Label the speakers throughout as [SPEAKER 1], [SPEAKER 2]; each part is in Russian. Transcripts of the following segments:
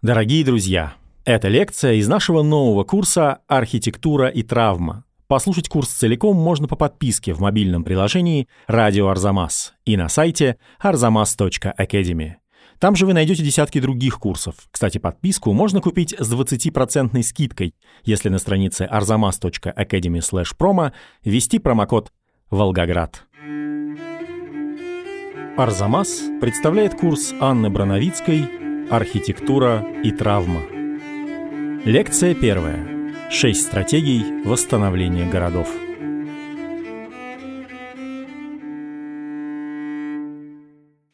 [SPEAKER 1] Дорогие друзья, это лекция из нашего нового курса «Архитектура и травма». Послушать курс целиком можно по подписке в мобильном приложении «Радио Арзамас» и на сайте arzamas.academy. Там же вы найдете десятки других курсов. Кстати, подписку можно купить с 20% скидкой, если на странице arzamas.academy promo ввести промокод «Волгоград». Арзамас представляет курс Анны Броновицкой Архитектура и травма. Лекция первая. Шесть стратегий восстановления городов.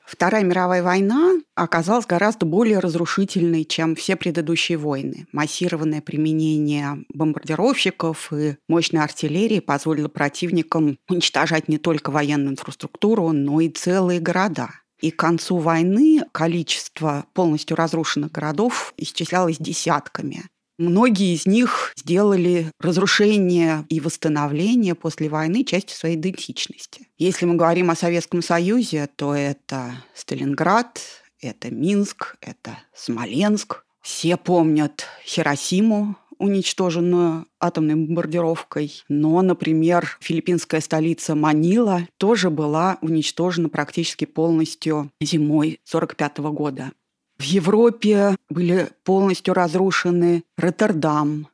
[SPEAKER 2] Вторая мировая война оказалась гораздо более разрушительной, чем все предыдущие войны. Массированное применение бомбардировщиков и мощной артиллерии позволило противникам уничтожать не только военную инфраструктуру, но и целые города – и к концу войны количество полностью разрушенных городов исчислялось десятками. Многие из них сделали разрушение и восстановление после войны частью своей идентичности. Если мы говорим о Советском Союзе, то это Сталинград, это Минск, это Смоленск. Все помнят Хиросиму, уничтоженную атомной бомбардировкой. Но, например, филиппинская столица Манила тоже была уничтожена практически полностью зимой 1945 года. В Европе были полностью разрушены Роттердам,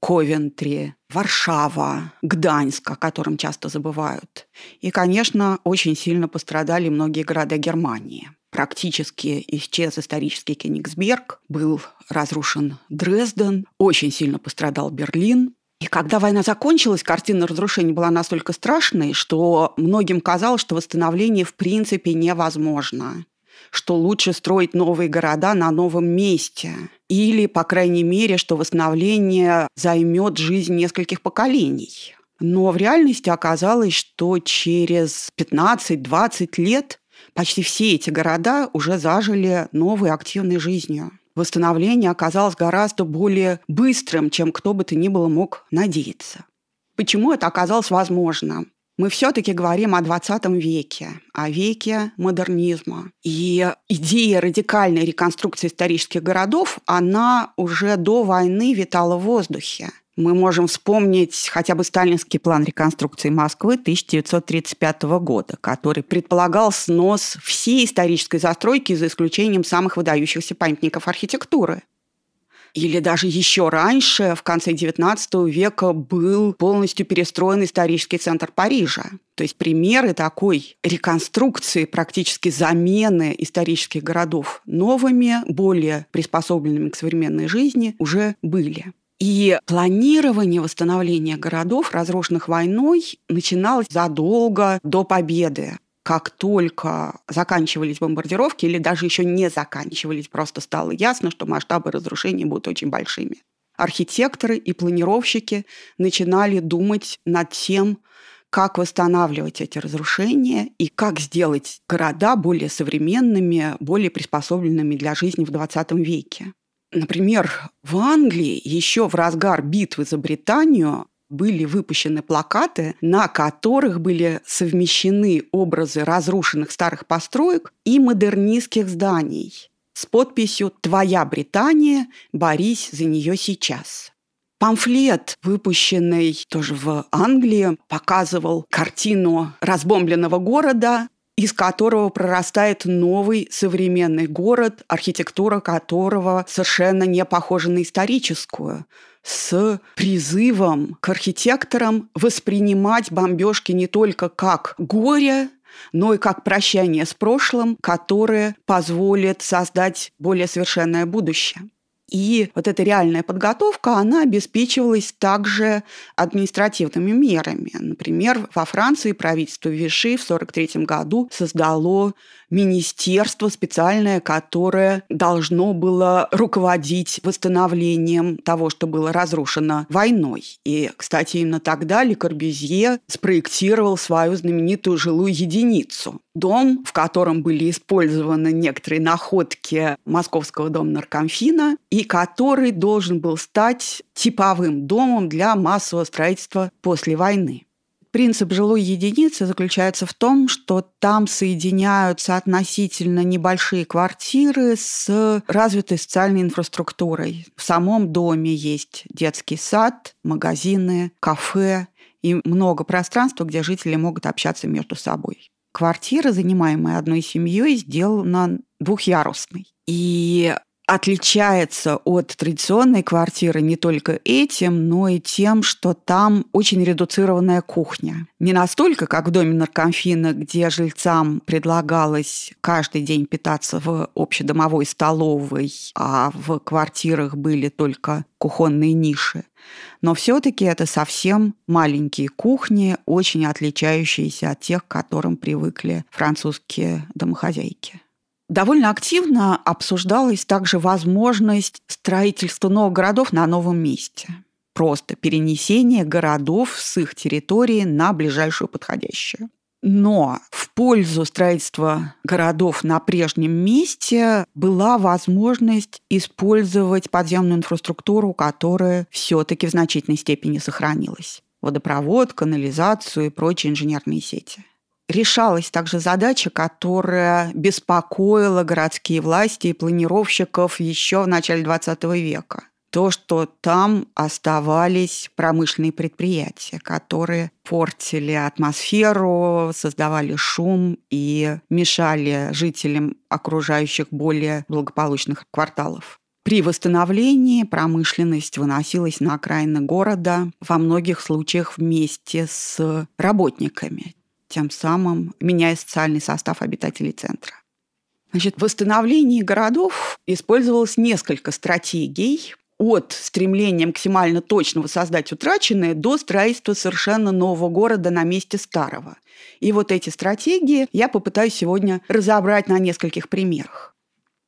[SPEAKER 2] Ковентри, Варшава, Гданьск, о котором часто забывают. И, конечно, очень сильно пострадали многие города Германии. Практически исчез исторический Кенигсберг, был разрушен Дрезден, очень сильно пострадал Берлин. И когда война закончилась, картина разрушений была настолько страшной, что многим казалось, что восстановление в принципе невозможно что лучше строить новые города на новом месте. Или, по крайней мере, что восстановление займет жизнь нескольких поколений. Но в реальности оказалось, что через 15-20 лет почти все эти города уже зажили новой активной жизнью. Восстановление оказалось гораздо более быстрым, чем кто бы то ни было мог надеяться. Почему это оказалось возможно? мы все-таки говорим о 20 веке, о веке модернизма. И идея радикальной реконструкции исторических городов, она уже до войны витала в воздухе. Мы можем вспомнить хотя бы сталинский план реконструкции Москвы 1935 года, который предполагал снос всей исторической застройки за исключением самых выдающихся памятников архитектуры. Или даже еще раньше, в конце XIX века, был полностью перестроен исторический центр Парижа. То есть примеры такой реконструкции, практически замены исторических городов новыми, более приспособленными к современной жизни уже были. И планирование восстановления городов, разрушенных войной, начиналось задолго до победы как только заканчивались бомбардировки или даже еще не заканчивались, просто стало ясно, что масштабы разрушений будут очень большими. Архитекторы и планировщики начинали думать над тем, как восстанавливать эти разрушения и как сделать города более современными, более приспособленными для жизни в 20 веке. Например, в Англии еще в разгар битвы за Британию были выпущены плакаты, на которых были совмещены образы разрушенных старых построек и модернистских зданий с подписью «Твоя Британия, борись за нее сейчас». Памфлет, выпущенный тоже в Англии, показывал картину разбомбленного города, из которого прорастает новый современный город, архитектура которого совершенно не похожа на историческую с призывом к архитекторам воспринимать бомбежки не только как горе, но и как прощание с прошлым, которое позволит создать более совершенное будущее. И вот эта реальная подготовка, она обеспечивалась также административными мерами. Например, во Франции правительство Виши в 1943 году создало министерство специальное, которое должно было руководить восстановлением того, что было разрушено войной. И, кстати, именно тогда Ле Корбюзье спроектировал свою знаменитую жилую единицу. Дом, в котором были использованы некоторые находки Московского дома наркомфина, и который должен был стать типовым домом для массового строительства после войны. Принцип жилой единицы заключается в том, что там соединяются относительно небольшие квартиры с развитой социальной инфраструктурой. В самом доме есть детский сад, магазины, кафе и много пространства, где жители могут общаться между собой. Квартира, занимаемая одной семьей, сделана двухъярусной. И отличается от традиционной квартиры не только этим, но и тем, что там очень редуцированная кухня. Не настолько, как в доме наркомфина, где жильцам предлагалось каждый день питаться в общедомовой столовой, а в квартирах были только кухонные ниши. Но все-таки это совсем маленькие кухни, очень отличающиеся от тех, к которым привыкли французские домохозяйки. Довольно активно обсуждалась также возможность строительства новых городов на новом месте. Просто перенесение городов с их территории на ближайшую подходящую. Но в пользу строительства городов на прежнем месте была возможность использовать подземную инфраструктуру, которая все-таки в значительной степени сохранилась. Водопровод, канализацию и прочие инженерные сети решалась также задача, которая беспокоила городские власти и планировщиков еще в начале XX века. То, что там оставались промышленные предприятия, которые портили атмосферу, создавали шум и мешали жителям окружающих более благополучных кварталов. При восстановлении промышленность выносилась на окраины города, во многих случаях вместе с работниками, тем самым меняя социальный состав обитателей центра. Значит, в восстановлении городов использовалось несколько стратегий от стремления максимально точно воссоздать утраченное до строительства совершенно нового города на месте старого. И вот эти стратегии я попытаюсь сегодня разобрать на нескольких примерах.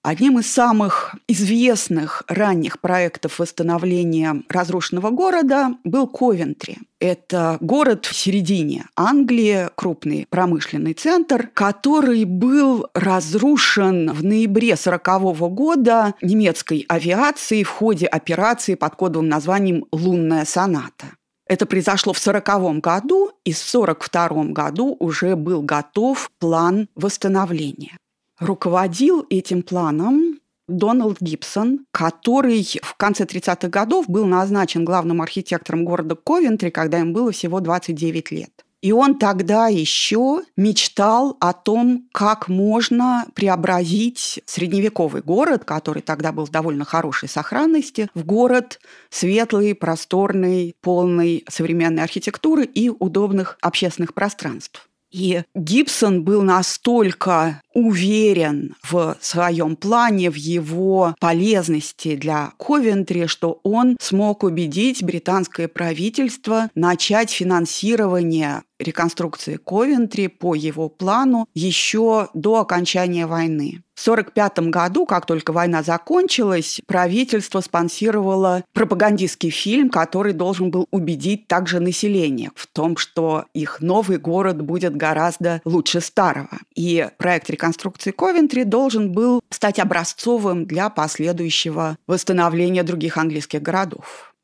[SPEAKER 2] Одним из самых известных ранних проектов восстановления разрушенного города был Ковентри. Это город в середине Англии, крупный промышленный центр, который был разрушен в ноябре 1940 года немецкой авиацией в ходе операции под кодовым названием «Лунная соната». Это произошло в 1940 году, и в 1942 году уже был готов план восстановления. Руководил этим планом Дональд Гибсон, который в конце 30-х годов был назначен главным архитектором города Ковентри, когда им было всего 29 лет. И он тогда еще мечтал о том, как можно преобразить средневековый город, который тогда был в довольно хорошей сохранности, в город светлый, просторный, полный современной архитектуры и удобных общественных пространств. И Гибсон был настолько уверен в своем плане, в его полезности для Ковентри, что он смог убедить британское правительство начать финансирование реконструкции Ковентри по его плану еще до окончания войны. В 1945 году, как только война закончилась, правительство спонсировало пропагандистский фильм, который должен был убедить также население в том, что их новый город будет гораздо лучше старого. И проект реконструкции Ковентри должен был стать образцовым для последующего восстановления других английских городов.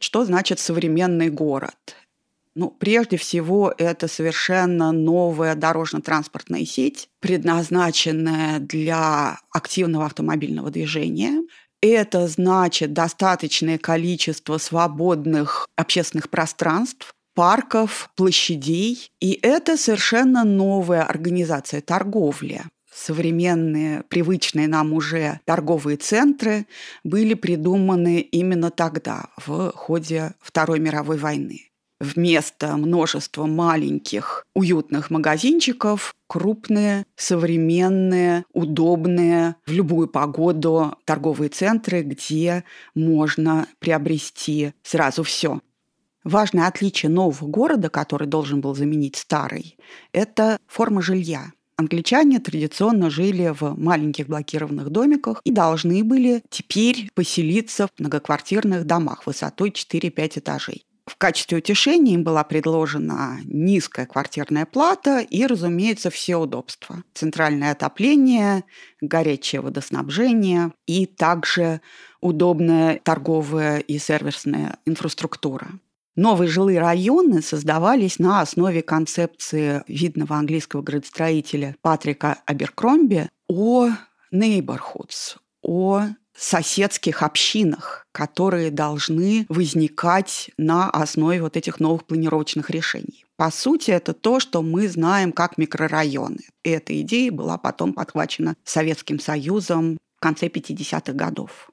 [SPEAKER 2] Что значит современный город? Ну, прежде всего, это совершенно новая дорожно-транспортная сеть, предназначенная для активного автомобильного движения. Это значит достаточное количество свободных общественных пространств, парков, площадей. И это совершенно новая организация торговли. Современные, привычные нам уже торговые центры были придуманы именно тогда, в ходе Второй мировой войны вместо множества маленьких уютных магазинчиков крупные, современные, удобные в любую погоду торговые центры, где можно приобрести сразу все. Важное отличие нового города, который должен был заменить старый, это форма жилья. Англичане традиционно жили в маленьких блокированных домиках и должны были теперь поселиться в многоквартирных домах высотой 4-5 этажей. В качестве утешения им была предложена низкая квартирная плата и, разумеется, все удобства. Центральное отопление, горячее водоснабжение и также удобная торговая и сервисная инфраструктура. Новые жилые районы создавались на основе концепции видного английского градостроителя Патрика Аберкромби о neighborhoods, о соседских общинах, которые должны возникать на основе вот этих новых планировочных решений. По сути, это то, что мы знаем как микрорайоны. И эта идея была потом подхвачена Советским Союзом в конце 50-х годов.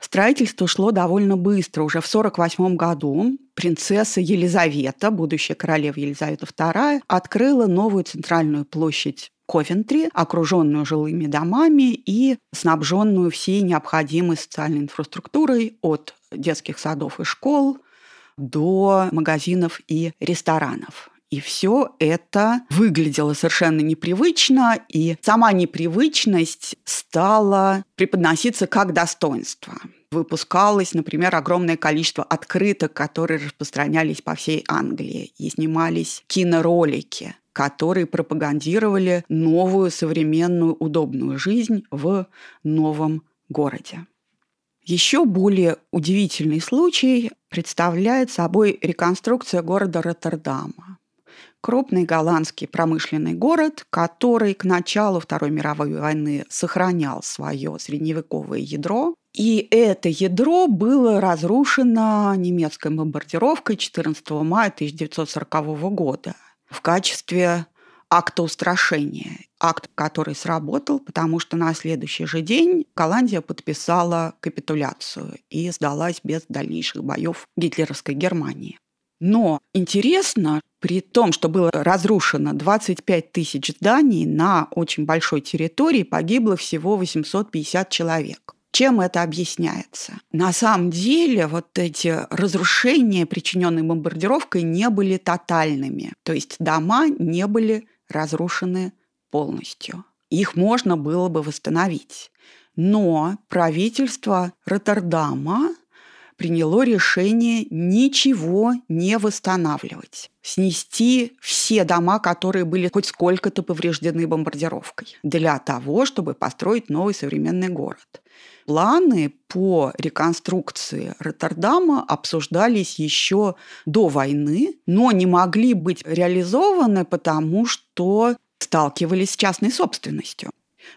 [SPEAKER 2] Строительство шло довольно быстро. Уже в 1948 году принцесса Елизавета, будущая королева Елизавета II, открыла новую центральную площадь Ковентри, окруженную жилыми домами и снабженную всей необходимой социальной инфраструктурой от детских садов и школ до магазинов и ресторанов. И все это выглядело совершенно непривычно, и сама непривычность стала преподноситься как достоинство. Выпускалось, например, огромное количество открыток, которые распространялись по всей Англии, и снимались киноролики которые пропагандировали новую, современную, удобную жизнь в новом городе. Еще более удивительный случай представляет собой реконструкция города Роттердама. Крупный голландский промышленный город, который к началу Второй мировой войны сохранял свое средневековое ядро. И это ядро было разрушено немецкой бомбардировкой 14 мая 1940 года – в качестве акта устрашения. Акт, который сработал, потому что на следующий же день Голландия подписала капитуляцию и сдалась без дальнейших боев гитлеровской Германии. Но интересно, при том, что было разрушено 25 тысяч зданий на очень большой территории, погибло всего 850 человек. Чем это объясняется? На самом деле вот эти разрушения, причиненные бомбардировкой, не были тотальными. То есть дома не были разрушены полностью. Их можно было бы восстановить. Но правительство Роттердама приняло решение ничего не восстанавливать. Снести все дома, которые были хоть сколько-то повреждены бомбардировкой, для того, чтобы построить новый современный город. Планы по реконструкции Роттердама обсуждались еще до войны, но не могли быть реализованы, потому что сталкивались с частной собственностью.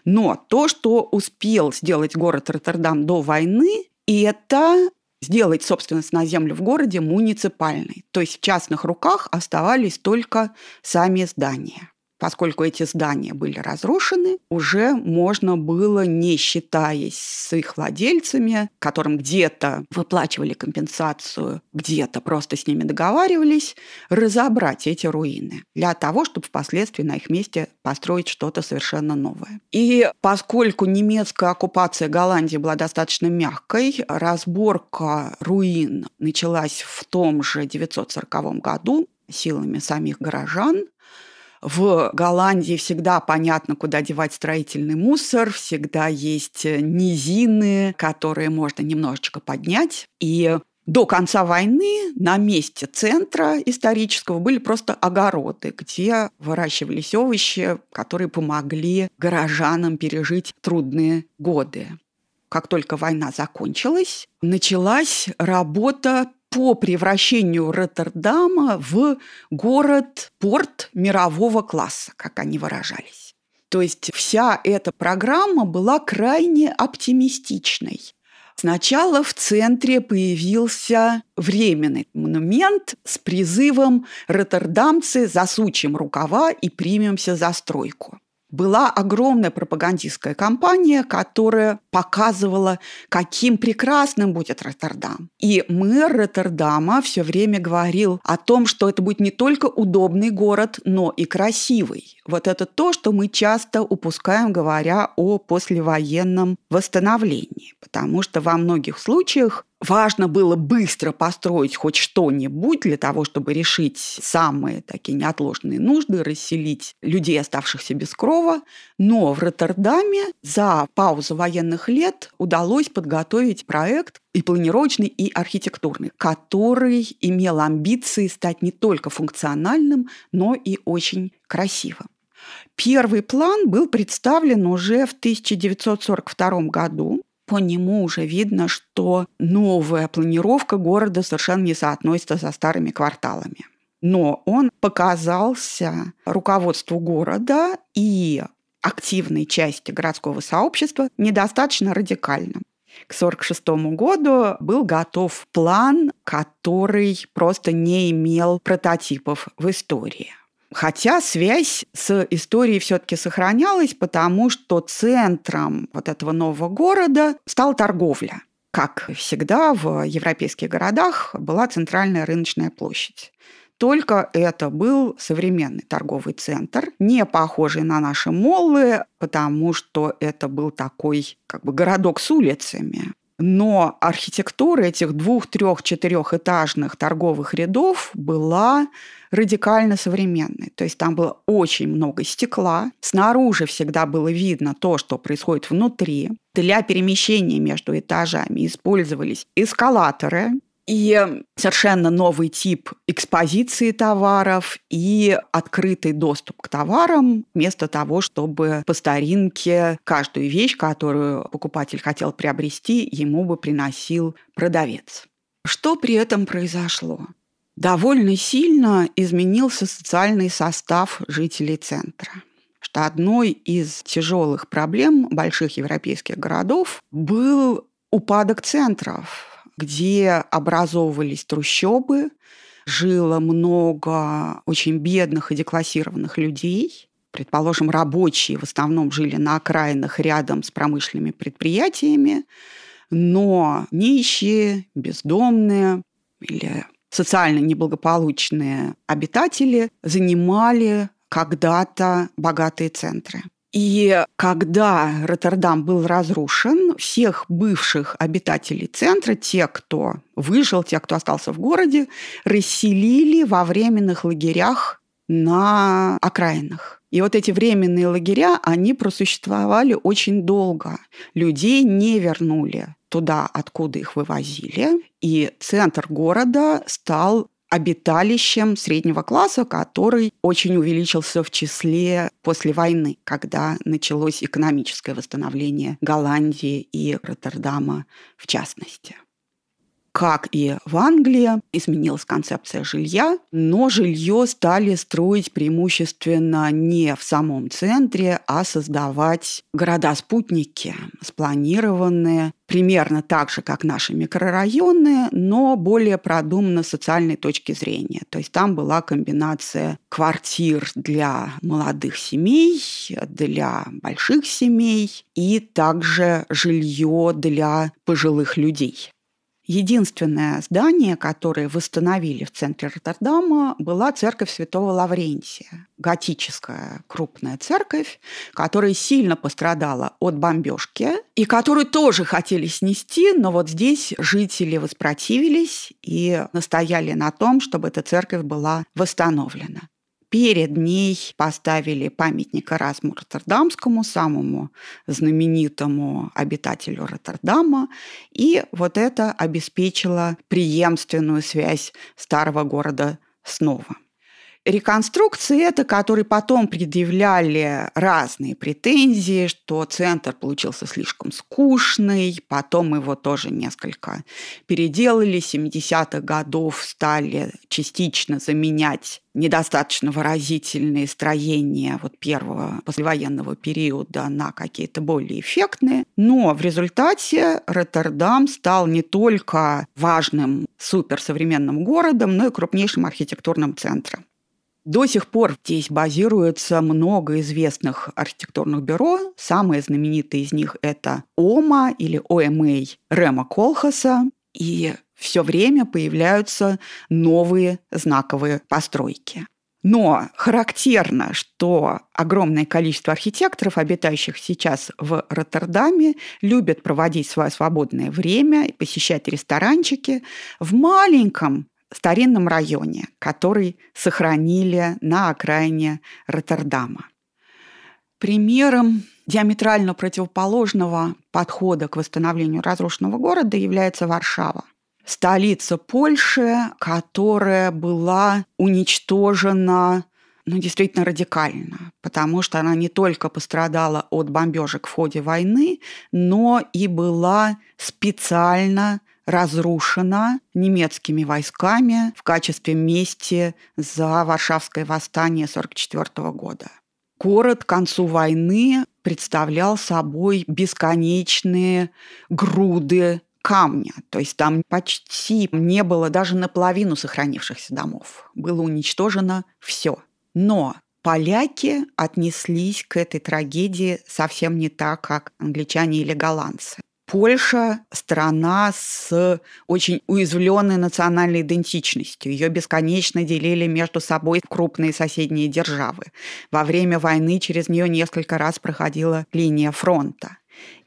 [SPEAKER 2] Но то, что успел сделать город Роттердам до войны, это сделать собственность на землю в городе муниципальной. То есть в частных руках оставались только сами здания поскольку эти здания были разрушены, уже можно было, не считаясь с их владельцами, которым где-то выплачивали компенсацию, где-то просто с ними договаривались, разобрать эти руины для того, чтобы впоследствии на их месте построить что-то совершенно новое. И поскольку немецкая оккупация Голландии была достаточно мягкой, разборка руин началась в том же 940 году силами самих горожан, в Голландии всегда понятно, куда девать строительный мусор, всегда есть низины, которые можно немножечко поднять. И до конца войны на месте центра исторического были просто огороды, где выращивались овощи, которые помогли горожанам пережить трудные годы. Как только война закончилась, началась работа по превращению Роттердама в город-порт мирового класса, как они выражались. То есть вся эта программа была крайне оптимистичной. Сначала в центре появился временный монумент с призывом «Роттердамцы, засучим рукава и примемся за стройку» была огромная пропагандистская кампания, которая показывала, каким прекрасным будет Роттердам. И мэр Роттердама все время говорил о том, что это будет не только удобный город, но и красивый. Вот это то, что мы часто упускаем, говоря о послевоенном восстановлении. Потому что во многих случаях важно было быстро построить хоть что-нибудь для того, чтобы решить самые такие неотложные нужды, расселить людей, оставшихся без крова. Но в Роттердаме за паузу военных лет удалось подготовить проект и планировочный, и архитектурный, который имел амбиции стать не только функциональным, но и очень красивым. Первый план был представлен уже в 1942 году по нему уже видно, что новая планировка города совершенно не соотносится со старыми кварталами. Но он показался руководству города и активной части городского сообщества недостаточно радикальным. К 1946 году был готов план, который просто не имел прототипов в истории. Хотя связь с историей все-таки сохранялась, потому что центром вот этого нового города стала торговля. Как всегда в европейских городах была центральная рыночная площадь. Только это был современный торговый центр, не похожий на наши моллы, потому что это был такой как бы городок с улицами. Но архитектура этих двух, трех, четырехэтажных торговых рядов была радикально современной. То есть там было очень много стекла. Снаружи всегда было видно то, что происходит внутри. Для перемещения между этажами использовались эскалаторы, и совершенно новый тип экспозиции товаров и открытый доступ к товарам, вместо того, чтобы по старинке каждую вещь, которую покупатель хотел приобрести, ему бы приносил продавец. Что при этом произошло? Довольно сильно изменился социальный состав жителей центра что одной из тяжелых проблем больших европейских городов был упадок центров, где образовывались трущобы, жило много очень бедных и деклассированных людей. Предположим, рабочие в основном жили на окраинах рядом с промышленными предприятиями, но нищие, бездомные или социально неблагополучные обитатели занимали когда-то богатые центры. И когда Роттердам был разрушен, всех бывших обитателей центра, те, кто выжил, те, кто остался в городе, расселили во временных лагерях на окраинах. И вот эти временные лагеря, они просуществовали очень долго. Людей не вернули туда, откуда их вывозили. И центр города стал обиталищем среднего класса, который очень увеличился в числе после войны, когда началось экономическое восстановление Голландии и Роттердама в частности. Как и в Англии, изменилась концепция жилья, но жилье стали строить преимущественно не в самом центре, а создавать города-спутники, спланированные примерно так же, как наши микрорайоны, но более продуманно с социальной точки зрения. То есть там была комбинация квартир для молодых семей, для больших семей и также жилье для пожилых людей. Единственное здание, которое восстановили в центре Роттердама, была церковь святого Лаврентия. Готическая крупная церковь, которая сильно пострадала от бомбежки и которую тоже хотели снести, но вот здесь жители воспротивились и настояли на том, чтобы эта церковь была восстановлена. Перед ней поставили памятник Эразму Роттердамскому, самому знаменитому обитателю Роттердама, и вот это обеспечило преемственную связь старого города снова. Реконструкции это, которые потом предъявляли разные претензии, что центр получился слишком скучный, потом его тоже несколько переделали, 70-х годов стали частично заменять недостаточно выразительные строения вот первого послевоенного периода на какие-то более эффектные. Но в результате Роттердам стал не только важным суперсовременным городом, но и крупнейшим архитектурным центром. До сих пор здесь базируется много известных архитектурных бюро. Самые знаменитые из них это ОМА или ОМА Рема Колхаса. И все время появляются новые знаковые постройки. Но характерно, что огромное количество архитекторов, обитающих сейчас в Роттердаме, любят проводить свое свободное время и посещать ресторанчики в маленьком старинном районе, который сохранили на окраине Роттердама. Примером диаметрально противоположного подхода к восстановлению разрушенного города является Варшава. Столица Польши, которая была уничтожена ну, действительно радикально, потому что она не только пострадала от бомбежек в ходе войны, но и была специально разрушена немецкими войсками в качестве мести за Варшавское восстание 1944 года. Город к концу войны представлял собой бесконечные груды камня. То есть там почти не было даже наполовину сохранившихся домов. Было уничтожено все. Но поляки отнеслись к этой трагедии совсем не так, как англичане или голландцы. Польша – страна с очень уязвленной национальной идентичностью. Ее бесконечно делили между собой крупные соседние державы. Во время войны через нее несколько раз проходила линия фронта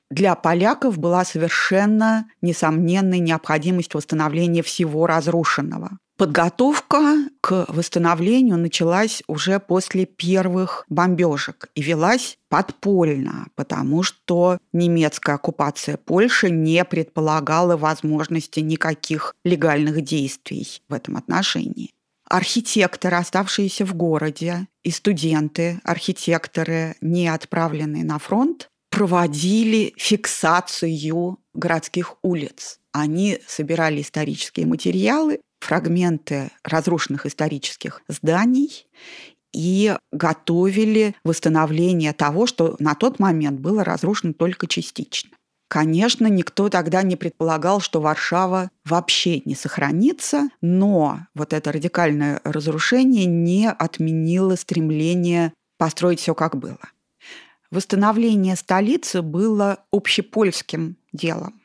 [SPEAKER 2] для поляков была совершенно несомненной необходимость восстановления всего разрушенного. Подготовка к восстановлению началась уже после первых бомбежек и велась подпольно, потому что немецкая оккупация Польши не предполагала возможности никаких легальных действий в этом отношении. Архитекторы, оставшиеся в городе, и студенты, архитекторы, не отправленные на фронт, проводили фиксацию городских улиц. Они собирали исторические материалы, фрагменты разрушенных исторических зданий и готовили восстановление того, что на тот момент было разрушено только частично. Конечно, никто тогда не предполагал, что Варшава вообще не сохранится, но вот это радикальное разрушение не отменило стремление построить все как было. Восстановление столицы было общепольским делом.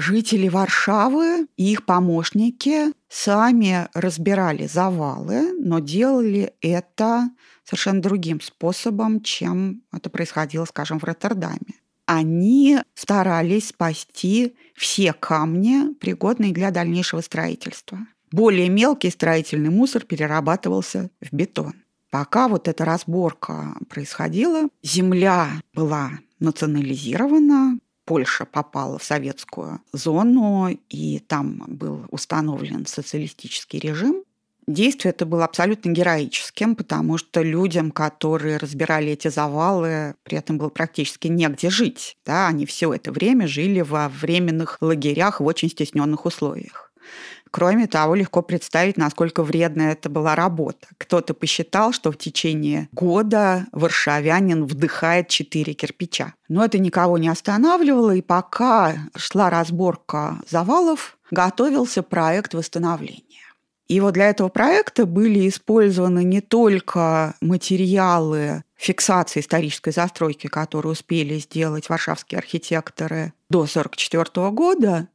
[SPEAKER 2] Жители Варшавы и их помощники сами разбирали завалы, но делали это совершенно другим способом, чем это происходило, скажем, в Роттердаме. Они старались спасти все камни, пригодные для дальнейшего строительства. Более мелкий строительный мусор перерабатывался в бетон. Пока вот эта разборка происходила, земля была национализирована, Польша попала в советскую зону, и там был установлен социалистический режим. Действие это было абсолютно героическим, потому что людям, которые разбирали эти завалы, при этом было практически негде жить. Да, они все это время жили во временных лагерях в очень стесненных условиях. Кроме того, легко представить, насколько вредная это была работа. Кто-то посчитал, что в течение года варшавянин вдыхает 4 кирпича. Но это никого не останавливало, и пока шла разборка завалов, готовился проект восстановления. И вот для этого проекта были использованы не только материалы фиксации исторической застройки, которые успели сделать варшавские архитекторы до 1944 года,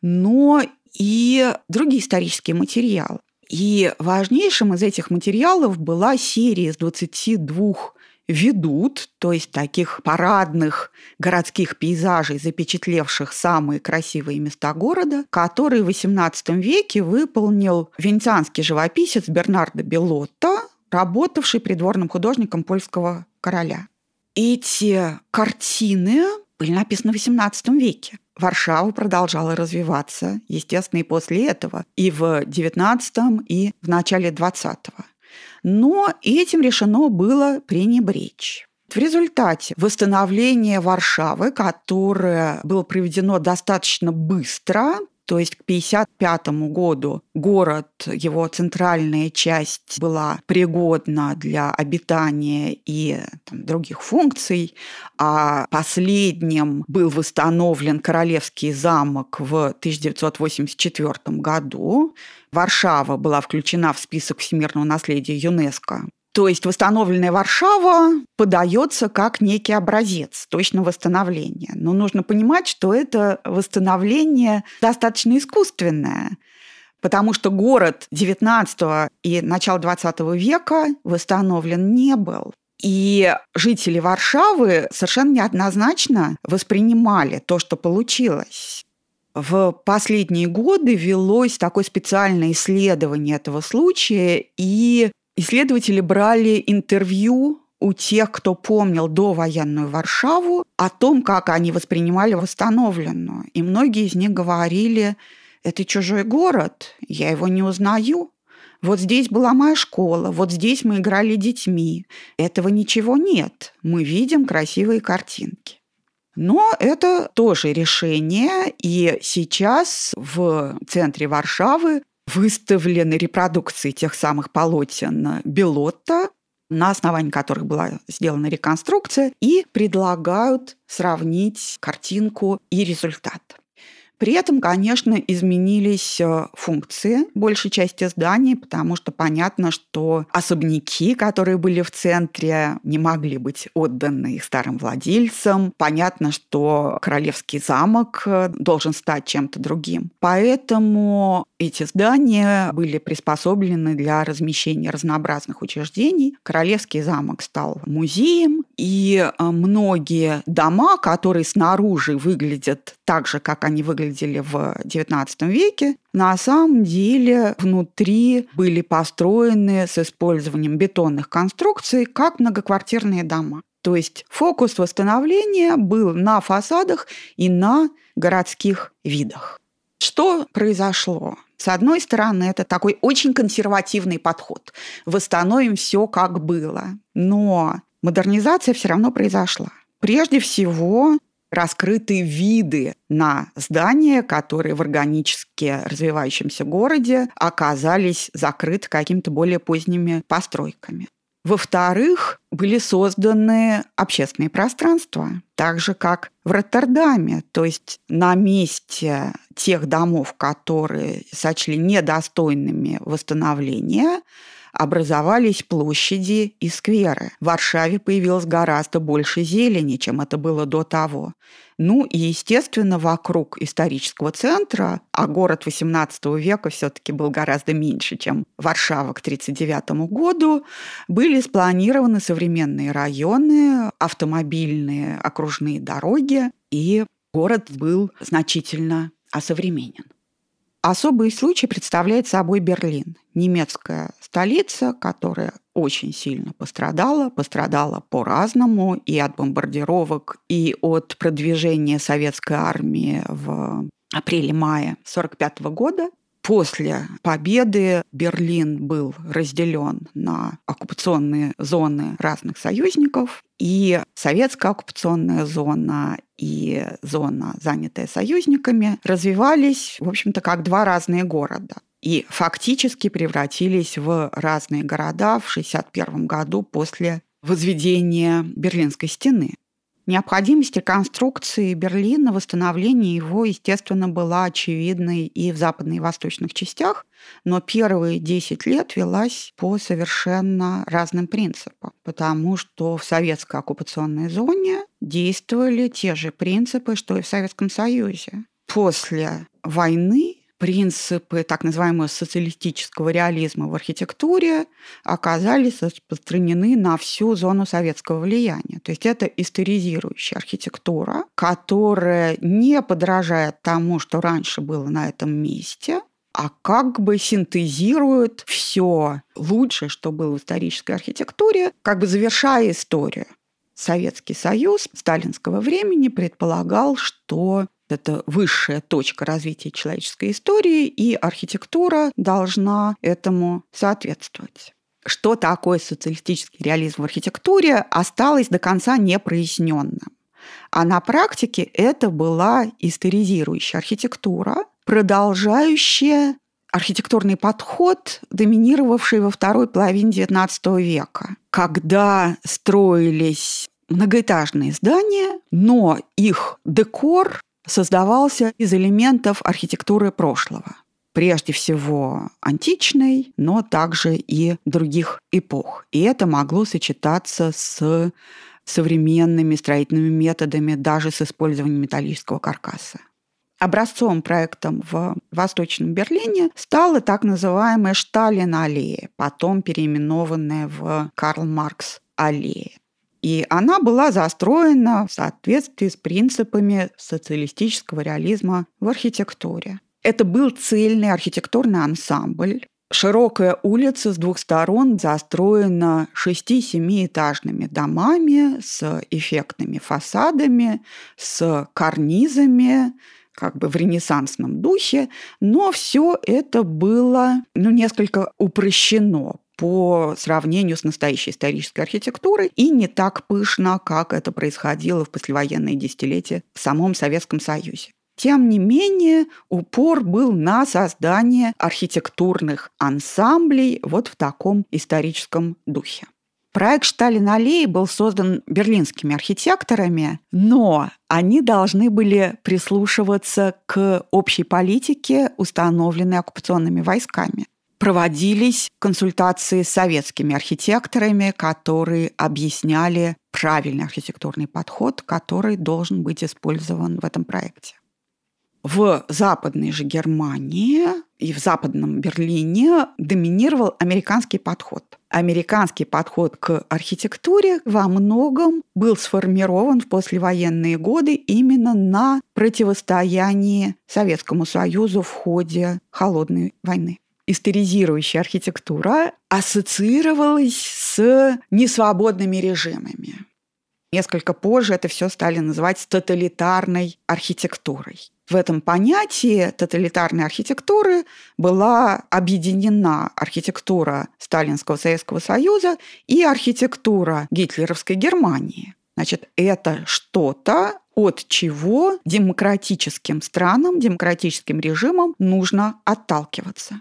[SPEAKER 2] но и другие исторические материалы. И важнейшим из этих материалов была серия из 22 ведут, то есть таких парадных городских пейзажей, запечатлевших самые красивые места города, которые в XVIII веке выполнил венецианский живописец Бернардо Белотто, работавший придворным художником польского короля. Эти картины были написаны в XVIII веке. Варшава продолжала развиваться, естественно, и после этого, и в XIX, и в начале XX. Но этим решено было пренебречь. В результате восстановления Варшавы, которое было проведено достаточно быстро, то есть к 1955 году город, его центральная часть была пригодна для обитания и там, других функций, а последним был восстановлен Королевский замок в 1984 году. Варшава была включена в список всемирного наследия ЮНЕСКо то есть восстановленная Варшава подается как некий образец точного восстановления. Но нужно понимать, что это восстановление достаточно искусственное, потому что город XIX и начала XX века восстановлен не был. И жители Варшавы совершенно неоднозначно воспринимали то, что получилось. В последние годы велось такое специальное исследование этого случая, и Исследователи брали интервью у тех, кто помнил довоенную Варшаву, о том, как они воспринимали восстановленную. И многие из них говорили, это чужой город, я его не узнаю. Вот здесь была моя школа, вот здесь мы играли детьми. Этого ничего нет. Мы видим красивые картинки. Но это тоже решение, и сейчас в центре Варшавы выставлены репродукции тех самых полотен Белотта, на основании которых была сделана реконструкция, и предлагают сравнить картинку и результат. При этом, конечно, изменились э, функции большей части зданий, потому что понятно, что особняки, которые были в центре, не могли быть отданы их старым владельцам. Понятно, что королевский замок э, должен стать чем-то другим. Поэтому эти здания были приспособлены для размещения разнообразных учреждений. Королевский замок стал музеем, и э, многие дома, которые снаружи выглядят так же, как они выглядели в XIX веке, на самом деле внутри были построены с использованием бетонных конструкций, как многоквартирные дома. То есть фокус восстановления был на фасадах и на городских видах. Что произошло? С одной стороны, это такой очень консервативный подход. Восстановим все, как было. Но модернизация все равно произошла. Прежде всего, раскрыты виды на здания, которые в органически развивающемся городе оказались закрыты какими-то более поздними постройками. Во-вторых, были созданы общественные пространства, так же как в Роттердаме, то есть на месте тех домов, которые сочли недостойными восстановления, образовались площади и скверы. В Варшаве появилось гораздо больше зелени, чем это было до того. Ну и, естественно, вокруг исторического центра, а город XVIII века все-таки был гораздо меньше, чем Варшава к 1939 году, были спланированы современные районы, автомобильные окружные дороги, и город был значительно осовременен. Особый случай представляет собой Берлин, немецкая столица, которая очень сильно пострадала, пострадала по-разному и от бомбардировок, и от продвижения советской армии в апреле-мае 1945 года. После победы Берлин был разделен на оккупационные зоны разных союзников, и советская оккупационная зона и зона, занятая союзниками, развивались, в общем-то, как два разные города и фактически превратились в разные города в 1961 году после возведения Берлинской стены. Необходимость реконструкции Берлина, восстановления его, естественно, была очевидной и в западной и восточных частях, но первые 10 лет велась по совершенно разным принципам, потому что в советской оккупационной зоне действовали те же принципы, что и в Советском Союзе. После войны принципы так называемого социалистического реализма в архитектуре оказались распространены на всю зону советского влияния. То есть это историзирующая архитектура, которая не подражает тому, что раньше было на этом месте, а как бы синтезирует все лучшее, что было в исторической архитектуре, как бы завершая историю. Советский Союз сталинского времени предполагал, что это высшая точка развития человеческой истории, и архитектура должна этому соответствовать. Что такое социалистический реализм в архитектуре, осталось до конца непроясненным. А на практике это была историзирующая архитектура, продолжающая архитектурный подход, доминировавший во второй половине XIX века, когда строились многоэтажные здания, но их декор создавался из элементов архитектуры прошлого. Прежде всего античной, но также и других эпох. И это могло сочетаться с современными строительными методами, даже с использованием металлического каркаса. Образцовым проектом в Восточном Берлине стала так называемая Шталин-аллея, потом переименованная в Карл Маркс аллея. И она была застроена в соответствии с принципами социалистического реализма в архитектуре. Это был цельный архитектурный ансамбль. Широкая улица с двух сторон застроена шести-семиэтажными домами с эффектными фасадами, с карнизами, как бы в ренессансном духе, но все это было ну, несколько упрощено по сравнению с настоящей исторической архитектурой и не так пышно, как это происходило в послевоенные десятилетия в самом Советском Союзе. Тем не менее, упор был на создание архитектурных ансамблей вот в таком историческом духе. Проект Шталин-Аллеи был создан берлинскими архитекторами, но они должны были прислушиваться к общей политике, установленной оккупационными войсками проводились консультации с советскими архитекторами, которые объясняли правильный архитектурный подход, который должен быть использован в этом проекте. В Западной же Германии и в Западном Берлине доминировал американский подход. Американский подход к архитектуре во многом был сформирован в послевоенные годы именно на противостоянии Советскому Союзу в ходе Холодной войны историзирующая архитектура ассоциировалась с несвободными режимами. Несколько позже это все стали называть тоталитарной архитектурой. В этом понятии тоталитарной архитектуры была объединена архитектура Сталинского Советского Союза и архитектура гитлеровской Германии. Значит, это что-то, от чего демократическим странам, демократическим режимам нужно отталкиваться.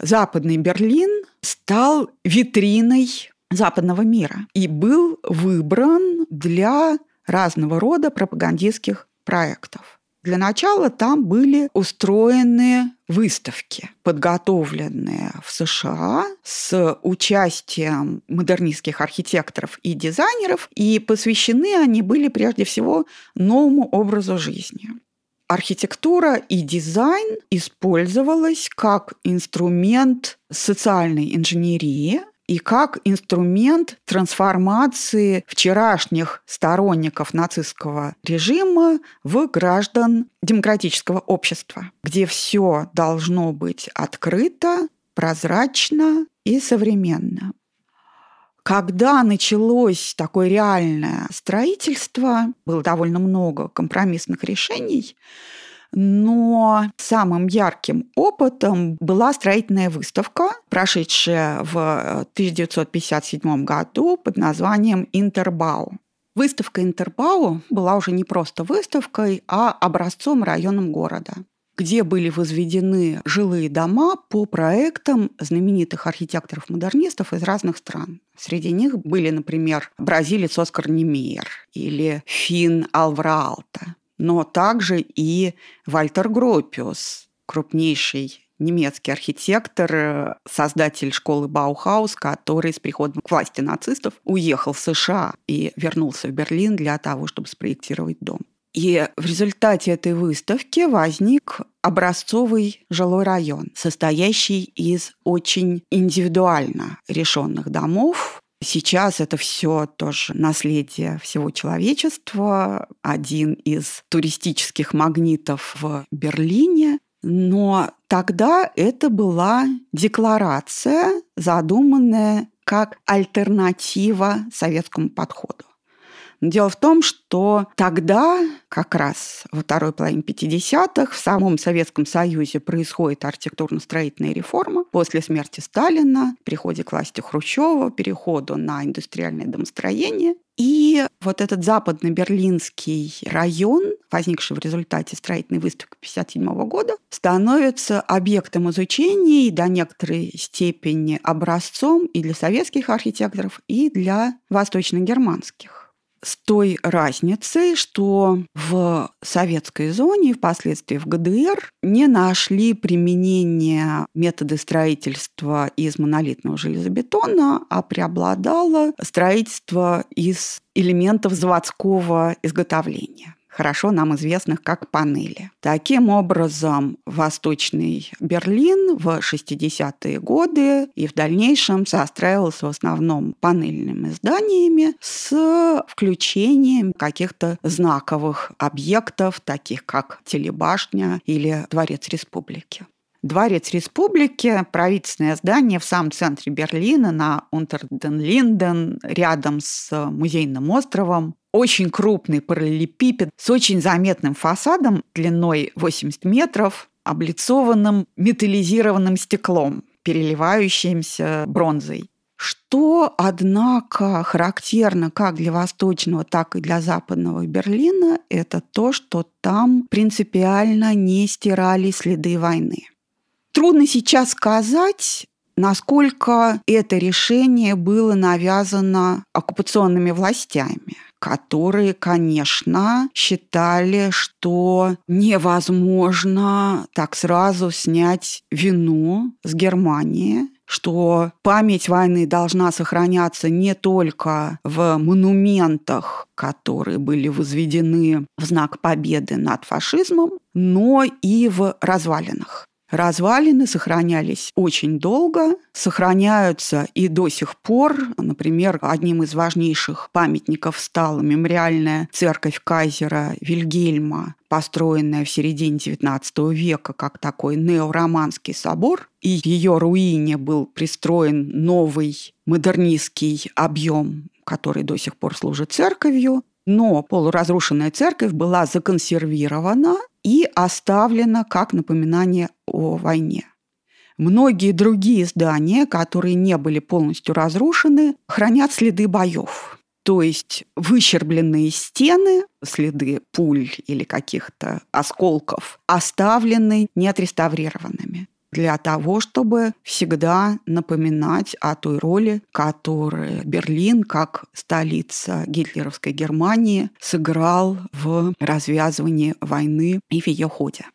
[SPEAKER 2] Западный Берлин стал витриной западного мира и был выбран для разного рода пропагандистских проектов. Для начала там были устроены выставки, подготовленные в США с участием модернистских архитекторов и дизайнеров, и посвящены они были прежде всего новому образу жизни архитектура и дизайн использовалась как инструмент социальной инженерии и как инструмент трансформации вчерашних сторонников нацистского режима в граждан демократического общества, где все должно быть открыто, прозрачно и современно. Когда началось такое реальное строительство, было довольно много компромиссных решений, но самым ярким опытом была строительная выставка, прошедшая в 1957 году под названием «Интербау». Выставка Интербау была уже не просто выставкой, а образцом районом города где были возведены жилые дома по проектам знаменитых архитекторов-модернистов из разных стран. Среди них были, например, бразилец Оскар Немейер или фин Алвраалта, но также и Вальтер Гропиус, крупнейший немецкий архитектор, создатель школы Баухаус, который с приходом к власти нацистов уехал в США и вернулся в Берлин для того, чтобы спроектировать дом. И в результате этой выставки возник образцовый жилой район, состоящий из очень индивидуально решенных домов. Сейчас это все тоже наследие всего человечества, один из туристических магнитов в Берлине. Но тогда это была декларация, задуманная как альтернатива советскому подходу. Дело в том, что тогда, как раз во второй половине 50-х, в самом Советском Союзе происходит архитектурно-строительная реформа после смерти Сталина, приходе к власти Хрущева, переходу на индустриальное домостроение. И вот этот западно-берлинский район, возникший в результате строительной выставки 1957 года, становится объектом изучения и до некоторой степени образцом и для советских архитекторов, и для восточно-германских с той разницей, что в советской зоне и впоследствии в ГДР не нашли применения методы строительства из монолитного железобетона, а преобладало строительство из элементов заводского изготовления хорошо нам известных как панели. Таким образом, Восточный Берлин в 60-е годы и в дальнейшем застраивался в основном панельными зданиями с включением каких-то знаковых объектов, таких как телебашня или Дворец Республики. Дворец Республики, правительственное здание в самом центре Берлина на Унтерден-Линден, рядом с музейным островом. Очень крупный параллелепипед с очень заметным фасадом длиной 80 метров, облицованным металлизированным стеклом, переливающимся бронзой. Что, однако, характерно как для восточного, так и для западного Берлина, это то, что там принципиально не стирали следы войны. Трудно сейчас сказать, насколько это решение было навязано оккупационными властями которые, конечно, считали, что невозможно так сразу снять вину с Германии, что память войны должна сохраняться не только в монументах, которые были возведены в знак победы над фашизмом, но и в развалинах. Развалины сохранялись очень долго, сохраняются и до сих пор. Например, одним из важнейших памятников стала мемориальная церковь кайзера Вильгельма, построенная в середине XIX века как такой неороманский собор. И ее руине был пристроен новый модернистский объем который до сих пор служит церковью, но полуразрушенная церковь была законсервирована и оставлена как напоминание о войне. Многие другие здания, которые не были полностью разрушены, хранят следы боев. То есть выщербленные стены, следы пуль или каких-то осколков, оставлены неотреставрированными для того, чтобы всегда напоминать о той роли, которую Берлин, как столица гитлеровской Германии, сыграл в развязывании войны и в ее ходе.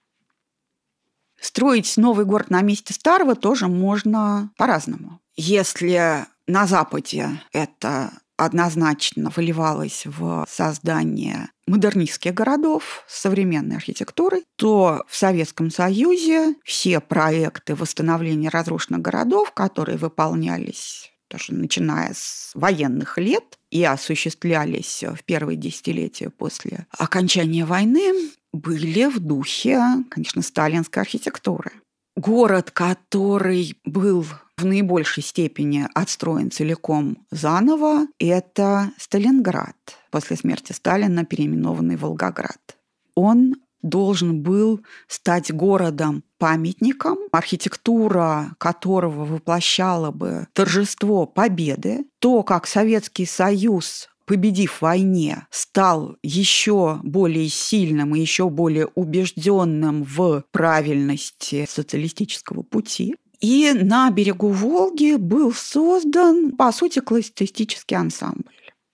[SPEAKER 2] Строить новый город на месте старого тоже можно по-разному. Если на Западе это однозначно выливалось в создание модернистских городов с современной архитектурой, то в Советском Союзе все проекты восстановления разрушенных городов, которые выполнялись даже начиная с военных лет и осуществлялись в первые десятилетия после окончания войны, были в духе, конечно, сталинской архитектуры. Город, который был в наибольшей степени отстроен целиком заново, это Сталинград, после смерти Сталина переименованный Волгоград. Он должен был стать городом-памятником, архитектура которого воплощала бы торжество победы, то, как Советский Союз победив в войне, стал еще более сильным и еще более убежденным в правильности социалистического пути. И на берегу Волги был создан, по сути, классицистический ансамбль.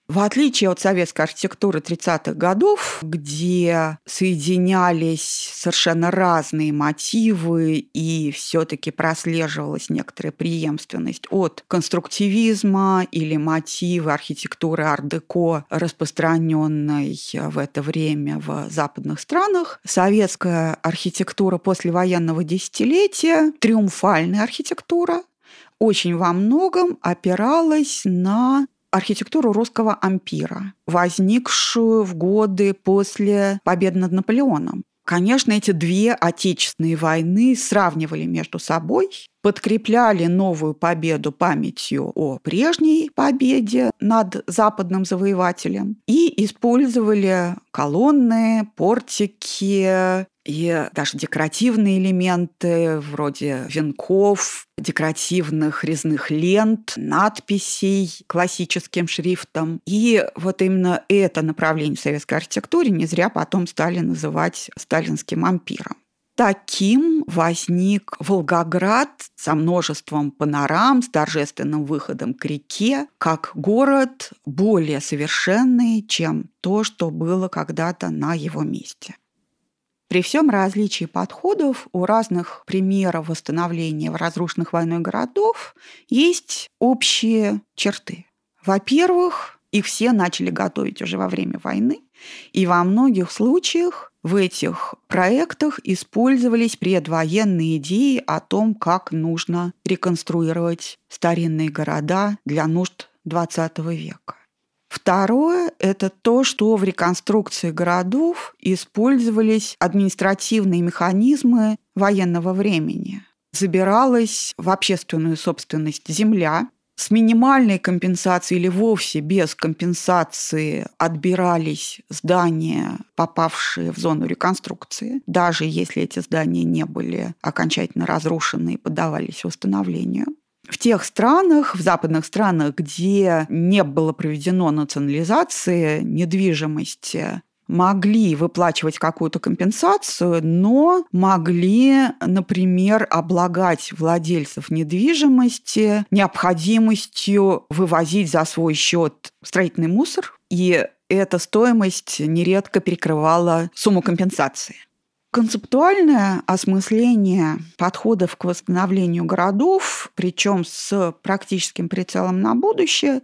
[SPEAKER 2] В отличие от советской архитектуры 30-х годов, где соединялись совершенно разные мотивы и все-таки прослеживалась некоторая преемственность от конструктивизма или мотивы архитектуры ар-деко, распространенной в это время в западных странах, советская архитектура послевоенного десятилетия, триумфальная архитектура, очень во многом опиралась на архитектуру русского ампира, возникшую в годы после победы над Наполеоном. Конечно, эти две отечественные войны сравнивали между собой, подкрепляли новую победу памятью о прежней победе над западным завоевателем и использовали колонны, портики, и даже декоративные элементы вроде венков, декоративных резных лент, надписей классическим шрифтом. И вот именно это направление в советской архитектуре не зря потом стали называть сталинским ампиром. Таким возник Волгоград со множеством панорам, с торжественным выходом к реке, как город более совершенный, чем то, что было когда-то на его месте. При всем различии подходов у разных примеров восстановления разрушенных войной городов есть общие черты. Во-первых, их все начали готовить уже во время войны, и во многих случаях в этих проектах использовались предвоенные идеи о том, как нужно реконструировать старинные города для нужд XX века. Второе – это то, что в реконструкции городов использовались административные механизмы военного времени. Забиралась в общественную собственность земля, с минимальной компенсацией или вовсе без компенсации отбирались здания, попавшие в зону реконструкции, даже если эти здания не были окончательно разрушены и поддавались восстановлению. В тех странах, в западных странах, где не было проведено национализации недвижимости, могли выплачивать какую-то компенсацию, но могли, например, облагать владельцев недвижимости необходимостью вывозить за свой счет строительный мусор, и эта стоимость нередко перекрывала сумму компенсации. Концептуальное осмысление подходов к восстановлению городов, причем с практическим прицелом на будущее,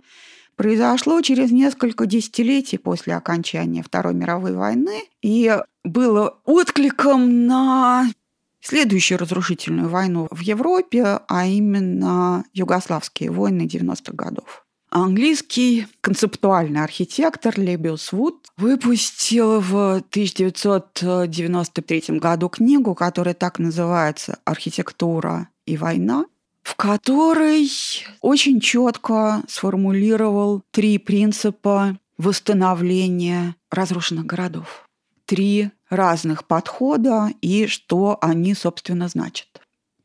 [SPEAKER 2] произошло через несколько десятилетий после окончания Второй мировой войны и было откликом на следующую разрушительную войну в Европе, а именно югославские войны 90-х годов. Английский концептуальный архитектор Лебиус Вуд выпустил в 1993 году книгу, которая так называется «Архитектура и война», в которой очень четко сформулировал три принципа восстановления разрушенных городов. Три разных подхода и что они, собственно, значат.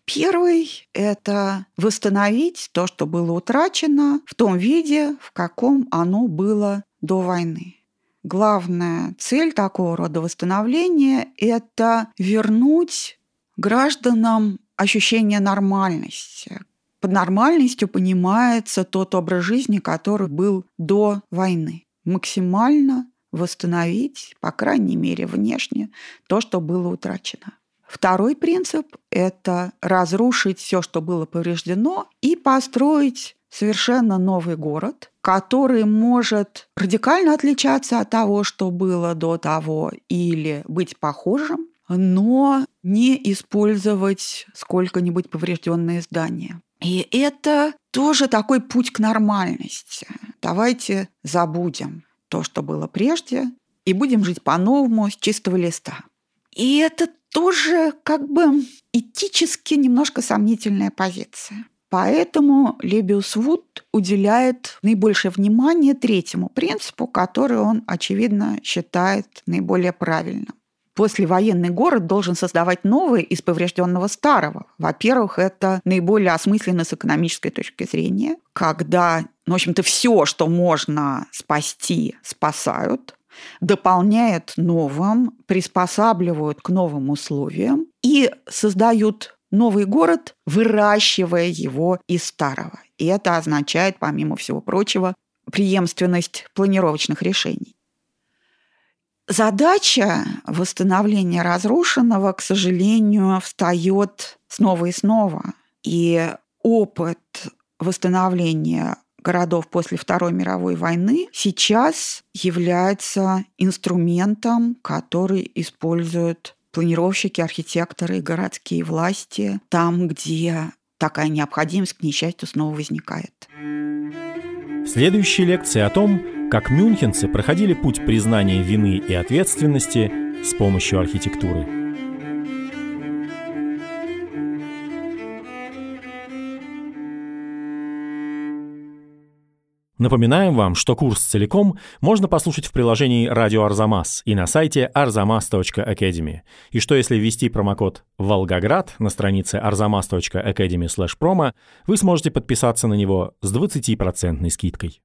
[SPEAKER 2] Первый – это восстановить то, что было утрачено в том виде, в каком оно было до войны. Главная цель такого рода восстановления – это вернуть гражданам ощущение нормальности. Под нормальностью понимается тот образ жизни, который был до войны. Максимально восстановить, по крайней мере, внешне, то, что было утрачено. Второй принцип – это разрушить все, что было повреждено, и построить совершенно новый город, который может радикально отличаться от того, что было до того, или быть похожим, но не использовать сколько-нибудь поврежденные здания. И это тоже такой путь к нормальности. Давайте забудем то, что было прежде, и будем жить по-новому с чистого листа. И это тоже как бы этически немножко сомнительная позиция. Поэтому Лебиус Вуд уделяет наибольшее внимание третьему принципу, который он, очевидно, считает наиболее правильным. Послевоенный город должен создавать новое из поврежденного старого. Во-первых, это наиболее осмысленно с экономической точки зрения, когда, ну, в общем-то, все, что можно спасти, спасают дополняют новым, приспосабливают к новым условиям и создают новый город, выращивая его из старого. И это означает, помимо всего прочего, преемственность планировочных решений. Задача восстановления разрушенного, к сожалению, встает снова и снова. И опыт восстановления городов после Второй мировой войны сейчас является инструментом, который используют планировщики, архитекторы, городские власти там, где такая необходимость, к несчастью, снова возникает.
[SPEAKER 1] В следующей лекции о том, как мюнхенцы проходили путь признания вины и ответственности с помощью архитектуры. Напоминаем вам, что курс целиком можно послушать в приложении «Радио Арзамас» и на сайте arzamas.academy. И что если ввести промокод «Волгоград» на странице arzamas.academy/promo, вы сможете подписаться на него с 20% скидкой.